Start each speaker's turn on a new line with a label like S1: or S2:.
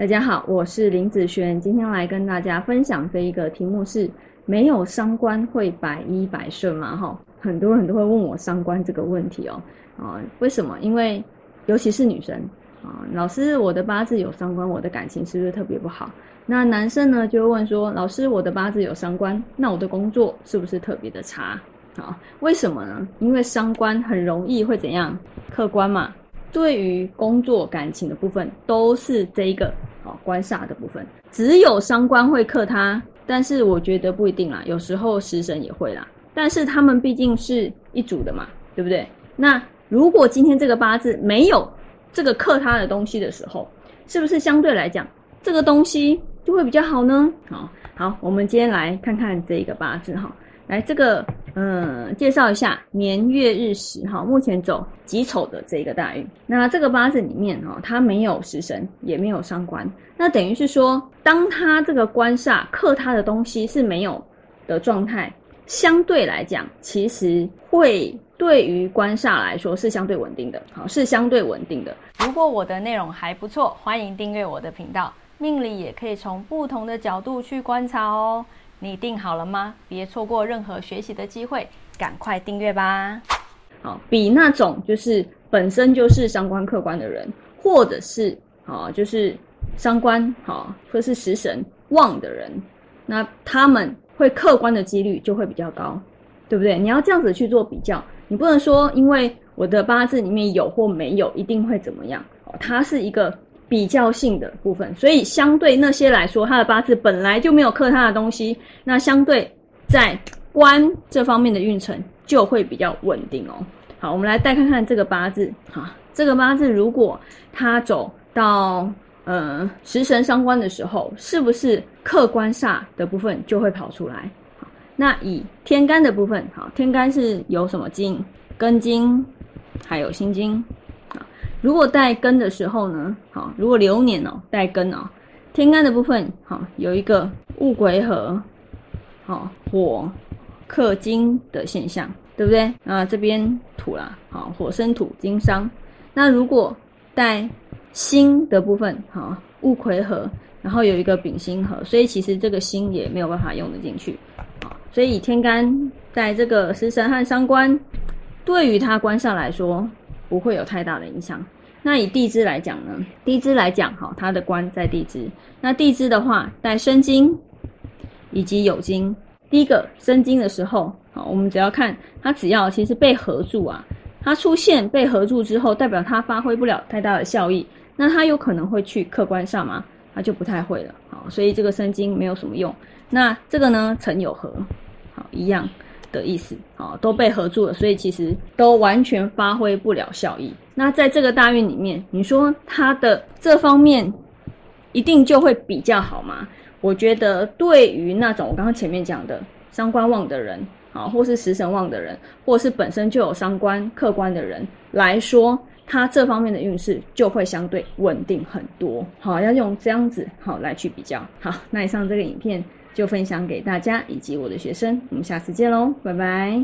S1: 大家好，我是林子轩，今天来跟大家分享这一个题目是：没有伤官会百依百顺吗？哈，很多人都会问我伤官这个问题哦。啊，为什么？因为尤其是女生啊，老师，我的八字有伤官，我的感情是不是特别不好？那男生呢，就会问说，老师，我的八字有伤官，那我的工作是不是特别的差？啊，为什么呢？因为伤官很容易会怎样？客观嘛。对于工作感情的部分，都是这一个哦官煞的部分，只有伤官会克他，但是我觉得不一定啦，有时候食神也会啦，但是他们毕竟是一组的嘛，对不对？那如果今天这个八字没有这个克他的东西的时候，是不是相对来讲这个东西就会比较好呢？好，好，我们今天来看看这一个八字哈。来，这个嗯，介绍一下年月日时哈，目前走己丑的这个大运。那这个八字里面哈，它没有食神，也没有伤官，那等于是说，当它这个官煞克它的东西是没有的状态，相对来讲，其实会对于官煞来说是相对稳定的，好，是相对稳定的。
S2: 如果我的内容还不错，欢迎订阅我的频道，命理也可以从不同的角度去观察哦。你定好了吗？别错过任何学习的机会，赶快订阅吧。
S1: 好，比那种就是本身就是相关客观的人，或者是啊，就是伤官好，或是食神旺的人，那他们会客观的几率就会比较高，对不对？你要这样子去做比较，你不能说因为我的八字里面有或没有，一定会怎么样？哦，它是一个。比较性的部分，所以相对那些来说，他的八字本来就没有克他的东西，那相对在官这方面的运程就会比较稳定哦。好，我们来再看看这个八字，哈，这个八字如果他走到呃食神伤官的时候，是不是克官煞的部分就会跑出来？那以天干的部分，好，天干是有什么金？根金，还有心金。如果带根的时候呢，好，如果流年哦带根哦，天干的部分好有一个戊癸合，好火克金的现象，对不对？啊，这边土啦，好火生土金伤。那如果带辛的部分，好戊癸合，然后有一个丙辛合，所以其实这个辛也没有办法用得进去，好，所以天干带这个食神和伤官，对于他官上来说。不会有太大的影响。那以地支来讲呢？地支来讲，哈，它的官在地支。那地支的话，带生金以及酉金。第一个生金的时候，好，我们只要看它，只要其实被合住啊，它出现被合住之后，代表它发挥不了太大的效益。那它有可能会去客观上吗？它就不太会了。好，所以这个生金没有什么用。那这个呢，辰酉合，好，一样。的意思，啊，都被合住了，所以其实都完全发挥不了效益。那在这个大运里面，你说他的这方面一定就会比较好吗？我觉得对于那种我刚刚前面讲的伤官旺的人，啊，或是食神旺的人，或是本身就有伤官客观的人来说，他这方面的运势就会相对稳定很多。好，要用这样子好来去比较。好，那以上这个影片。就分享给大家以及我的学生，我们下次见喽，拜拜。